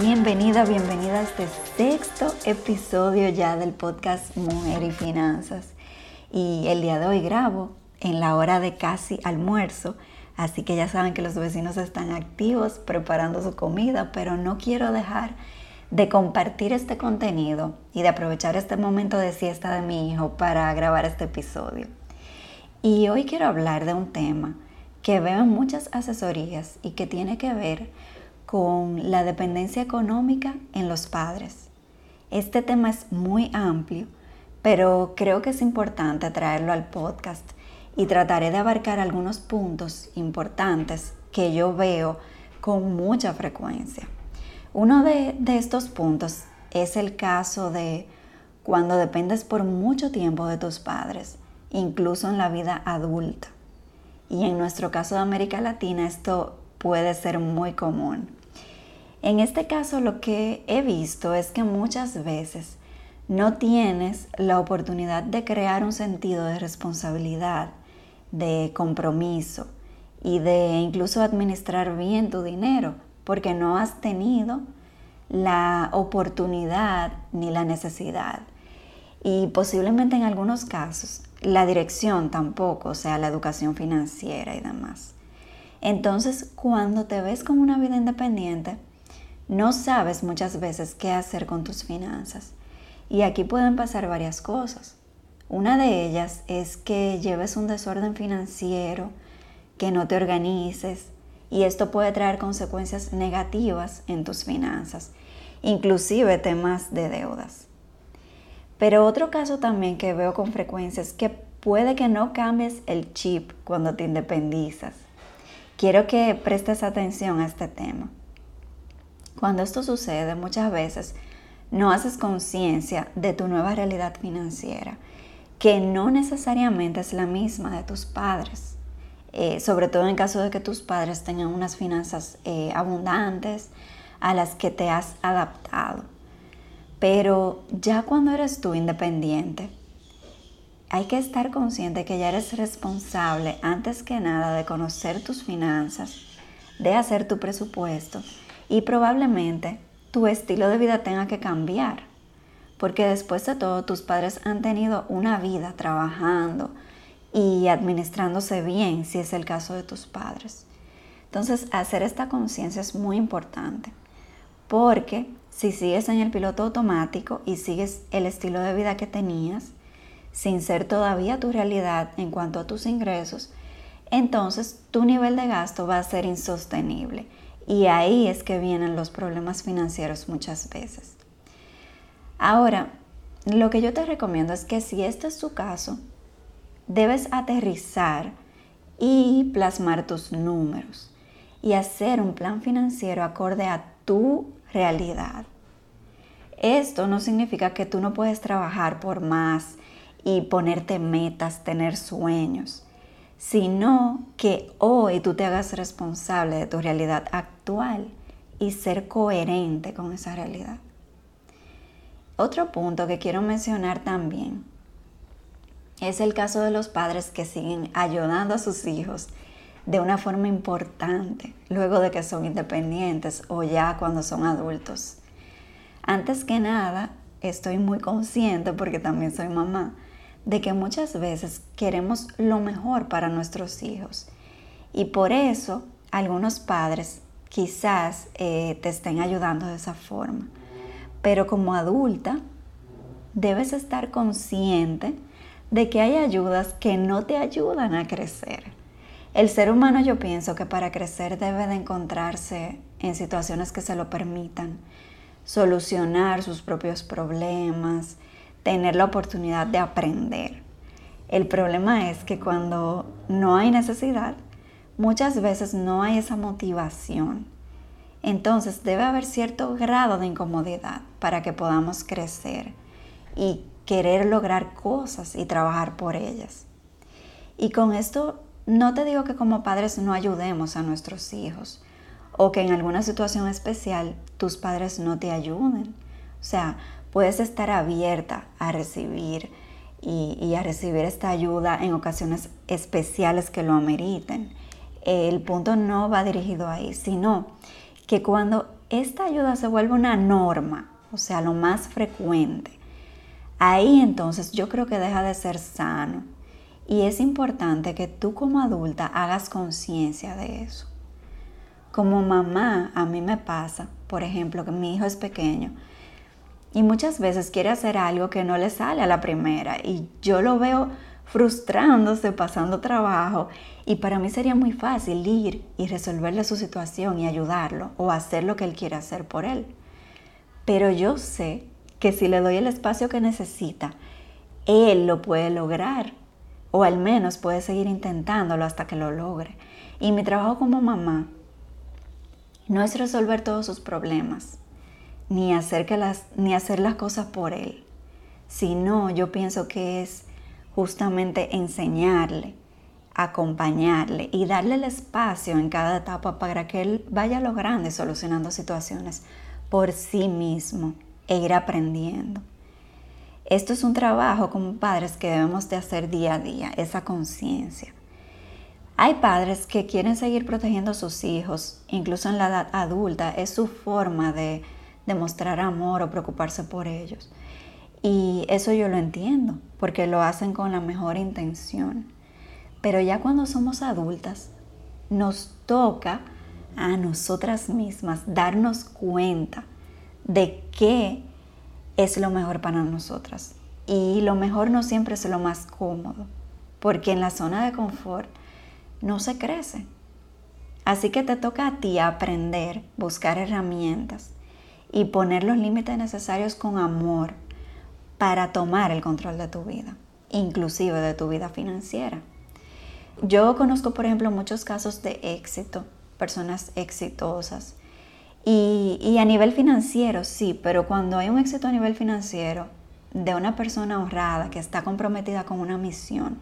Bienvenida, bienvenida a este sexto episodio ya del podcast Mujer y Finanzas. Y el día de hoy grabo en la hora de casi almuerzo, así que ya saben que los vecinos están activos preparando su comida, pero no quiero dejar de compartir este contenido y de aprovechar este momento de siesta de mi hijo para grabar este episodio. Y hoy quiero hablar de un tema que veo en muchas asesorías y que tiene que ver con la dependencia económica en los padres. Este tema es muy amplio, pero creo que es importante traerlo al podcast y trataré de abarcar algunos puntos importantes que yo veo con mucha frecuencia. Uno de, de estos puntos es el caso de cuando dependes por mucho tiempo de tus padres, incluso en la vida adulta. Y en nuestro caso de América Latina esto puede ser muy común. En este caso lo que he visto es que muchas veces no tienes la oportunidad de crear un sentido de responsabilidad, de compromiso y de incluso administrar bien tu dinero, porque no has tenido la oportunidad ni la necesidad. Y posiblemente en algunos casos la dirección tampoco, o sea, la educación financiera y demás. Entonces, cuando te ves con una vida independiente, no sabes muchas veces qué hacer con tus finanzas. Y aquí pueden pasar varias cosas. Una de ellas es que lleves un desorden financiero, que no te organices, y esto puede traer consecuencias negativas en tus finanzas, inclusive temas de deudas. Pero otro caso también que veo con frecuencia es que puede que no cambies el chip cuando te independizas. Quiero que prestes atención a este tema. Cuando esto sucede, muchas veces no haces conciencia de tu nueva realidad financiera, que no necesariamente es la misma de tus padres. Eh, sobre todo en caso de que tus padres tengan unas finanzas eh, abundantes a las que te has adaptado. Pero ya cuando eres tú independiente, hay que estar consciente que ya eres responsable antes que nada de conocer tus finanzas, de hacer tu presupuesto y probablemente tu estilo de vida tenga que cambiar, porque después de todo tus padres han tenido una vida trabajando y administrándose bien, si es el caso de tus padres. Entonces, hacer esta conciencia es muy importante, porque si sigues en el piloto automático y sigues el estilo de vida que tenías, sin ser todavía tu realidad en cuanto a tus ingresos, entonces tu nivel de gasto va a ser insostenible y ahí es que vienen los problemas financieros muchas veces. Ahora, lo que yo te recomiendo es que si este es su caso, debes aterrizar y plasmar tus números y hacer un plan financiero acorde a tu realidad. Esto no significa que tú no puedes trabajar por más y ponerte metas, tener sueños sino que hoy tú te hagas responsable de tu realidad actual y ser coherente con esa realidad. Otro punto que quiero mencionar también es el caso de los padres que siguen ayudando a sus hijos de una forma importante luego de que son independientes o ya cuando son adultos. Antes que nada, estoy muy consciente porque también soy mamá de que muchas veces queremos lo mejor para nuestros hijos y por eso algunos padres quizás eh, te estén ayudando de esa forma. Pero como adulta debes estar consciente de que hay ayudas que no te ayudan a crecer. El ser humano yo pienso que para crecer debe de encontrarse en situaciones que se lo permitan, solucionar sus propios problemas, tener la oportunidad de aprender. El problema es que cuando no hay necesidad, muchas veces no hay esa motivación. Entonces debe haber cierto grado de incomodidad para que podamos crecer y querer lograr cosas y trabajar por ellas. Y con esto no te digo que como padres no ayudemos a nuestros hijos o que en alguna situación especial tus padres no te ayuden. O sea, puedes estar abierta a recibir y, a recibir esta ayuda en ocasiones especiales que lo ameriten. El punto no va dirigido ahí, sino que cuando esta ayuda se vuelve una norma, o sea, lo más frecuente, ahí entonces yo creo que deja de ser sano. Y es importante que tú como adulta hagas conciencia de eso. Como mamá, a mí me pasa, por ejemplo, que mi hijo es pequeño y muchas veces quiere hacer algo que no le sale a la primera y yo lo veo frustrándose, pasando trabajo y para mí sería muy fácil ir y resolverle su situación y ayudarlo o hacer lo que él quiere hacer por él. Pero yo sé que si le doy el espacio que necesita, él lo puede lograr o al menos puede seguir intentándolo hasta que lo logre. Y mi trabajo como mamá no es resolver todos sus problemas, ni hacer, que las, ni hacer las cosas por Él, sino yo pienso que es justamente enseñarle, acompañarle y darle el espacio en cada etapa para que Él vaya logrando y solucionando situaciones por sí mismo e ir aprendiendo. Esto es un trabajo como padres que debemos de hacer día a día, esa conciencia. Hay padres que quieren seguir protegiendo a sus hijos, incluso en la edad adulta, es su forma de, demostrar amor o preocuparse por ellos. Y eso yo lo entiendo, porque lo hacen con la mejor intención. Pero ya cuando somos adultas, nos toca a nosotras mismas darnos cuenta de qué es lo mejor para nosotras. Y lo mejor no siempre es lo más cómodo, porque en la zona de confort no se crece. Así que te toca a ti aprender, buscar herramientas y poner los límites necesarios con amor para tomar el control de tu vida, inclusive de tu vida financiera. Yo conozco, por ejemplo, muchos casos de éxito, personas exitosas. Y, a nivel financiero, sí, pero cuando hay un éxito a nivel financiero de una persona honrada que está comprometida con una misión,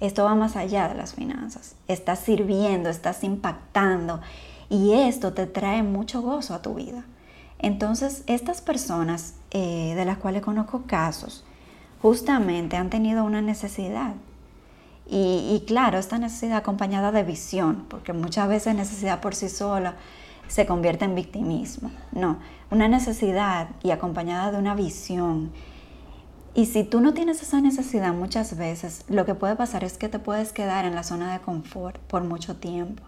esto va más allá de las finanzas. Estás sirviendo, estás impactando y esto te trae mucho gozo a tu vida. Entonces, estas personas eh, de las cuales conozco casos, justamente han tenido una necesidad. Y, claro, esta necesidad acompañada de visión, porque muchas veces necesidad por sí sola se convierte en victimismo. No, una necesidad y acompañada de una visión. Y si tú no tienes esa necesidad muchas veces, lo que puede pasar es que te puedes quedar en la zona de confort por mucho tiempo.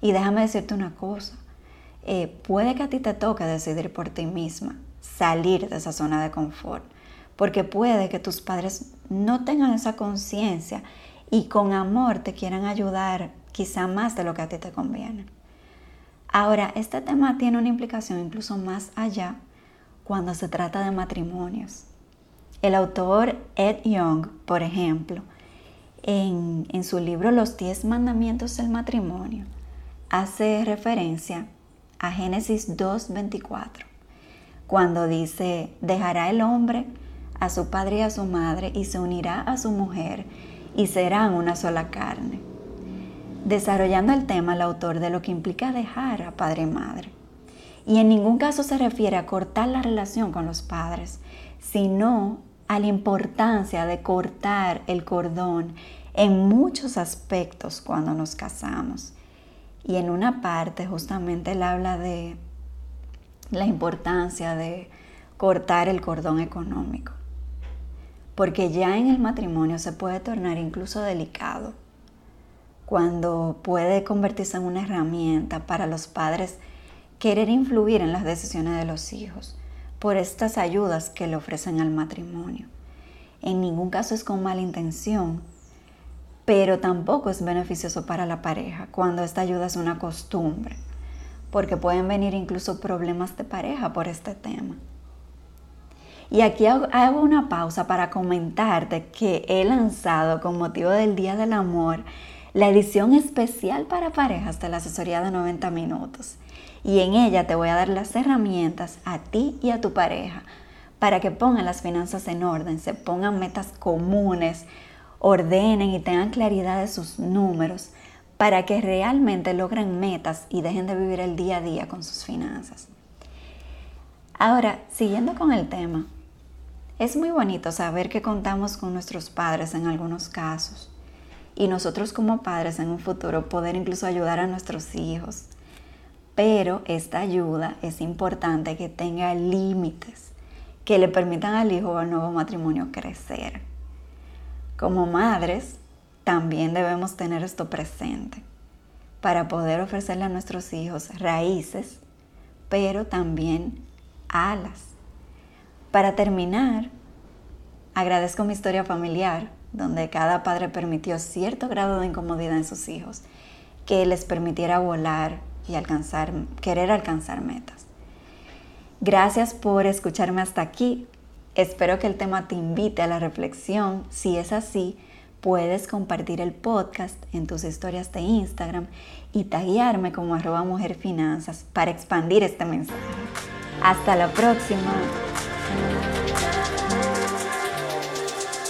Y déjame decirte una cosa, eh, puede que a ti te toque decidir por ti misma, salir de esa zona de confort, porque puede que tus padres no tengan esa conciencia y con amor te quieran ayudar quizá más de lo que a ti te conviene. Ahora, este tema tiene una implicación incluso más allá cuando se trata de matrimonios. El autor Ed Young, por ejemplo, en, en su libro Los 10 Mandamientos del Matrimonio, hace referencia a Génesis 2.24, cuando dice, dejará el hombre a su padre y a su madre y se unirá a su mujer y serán una sola carne. Desarrollando el tema el autor de lo que implica dejar a padre y madre. Y en ningún caso se refiere a cortar la relación con los padres, sino a la importancia de cortar el cordón en muchos aspectos cuando nos casamos. Y en una parte justamente él habla de la importancia de cortar el cordón económico. Porque ya en el matrimonio se puede tornar incluso delicado cuando puede convertirse en una herramienta para los padres querer influir en las decisiones de los hijos por estas ayudas que le ofrecen al matrimonio. En ningún caso es con mala intención, pero tampoco es beneficioso para la pareja cuando esta ayuda es una costumbre, porque pueden venir incluso problemas de pareja por este tema. Y aquí hago una pausa para comentarte que he lanzado con motivo del Día del Amor la edición especial para parejas de la asesoría de 90 minutos. Y en ella te voy a dar las herramientas a ti y a tu pareja para que pongan las finanzas en orden, se pongan metas comunes, ordenen y tengan claridad de sus números para que realmente logren metas y dejen de vivir el día a día con sus finanzas. Ahora, siguiendo con el tema, es muy bonito saber que contamos con nuestros padres en algunos casos y nosotros como padres en un futuro poder incluso ayudar a nuestros hijos. Pero esta ayuda es importante que tenga límites que le permitan al hijo o al nuevo matrimonio crecer. Como madres, también debemos tener esto presente para poder ofrecerle a nuestros hijos raíces, pero también alas. Para terminar, agradezco mi historia familiar donde cada padre permitió cierto grado de incomodidad en sus hijos, que les permitiera volar y alcanzar, querer alcanzar metas. Gracias por escucharme hasta aquí. Espero que el tema te invite a la reflexión. Si es así, puedes compartir el podcast en tus historias de Instagram y taguearme como arroba mujerfinanzas para expandir este mensaje. Hasta la próxima.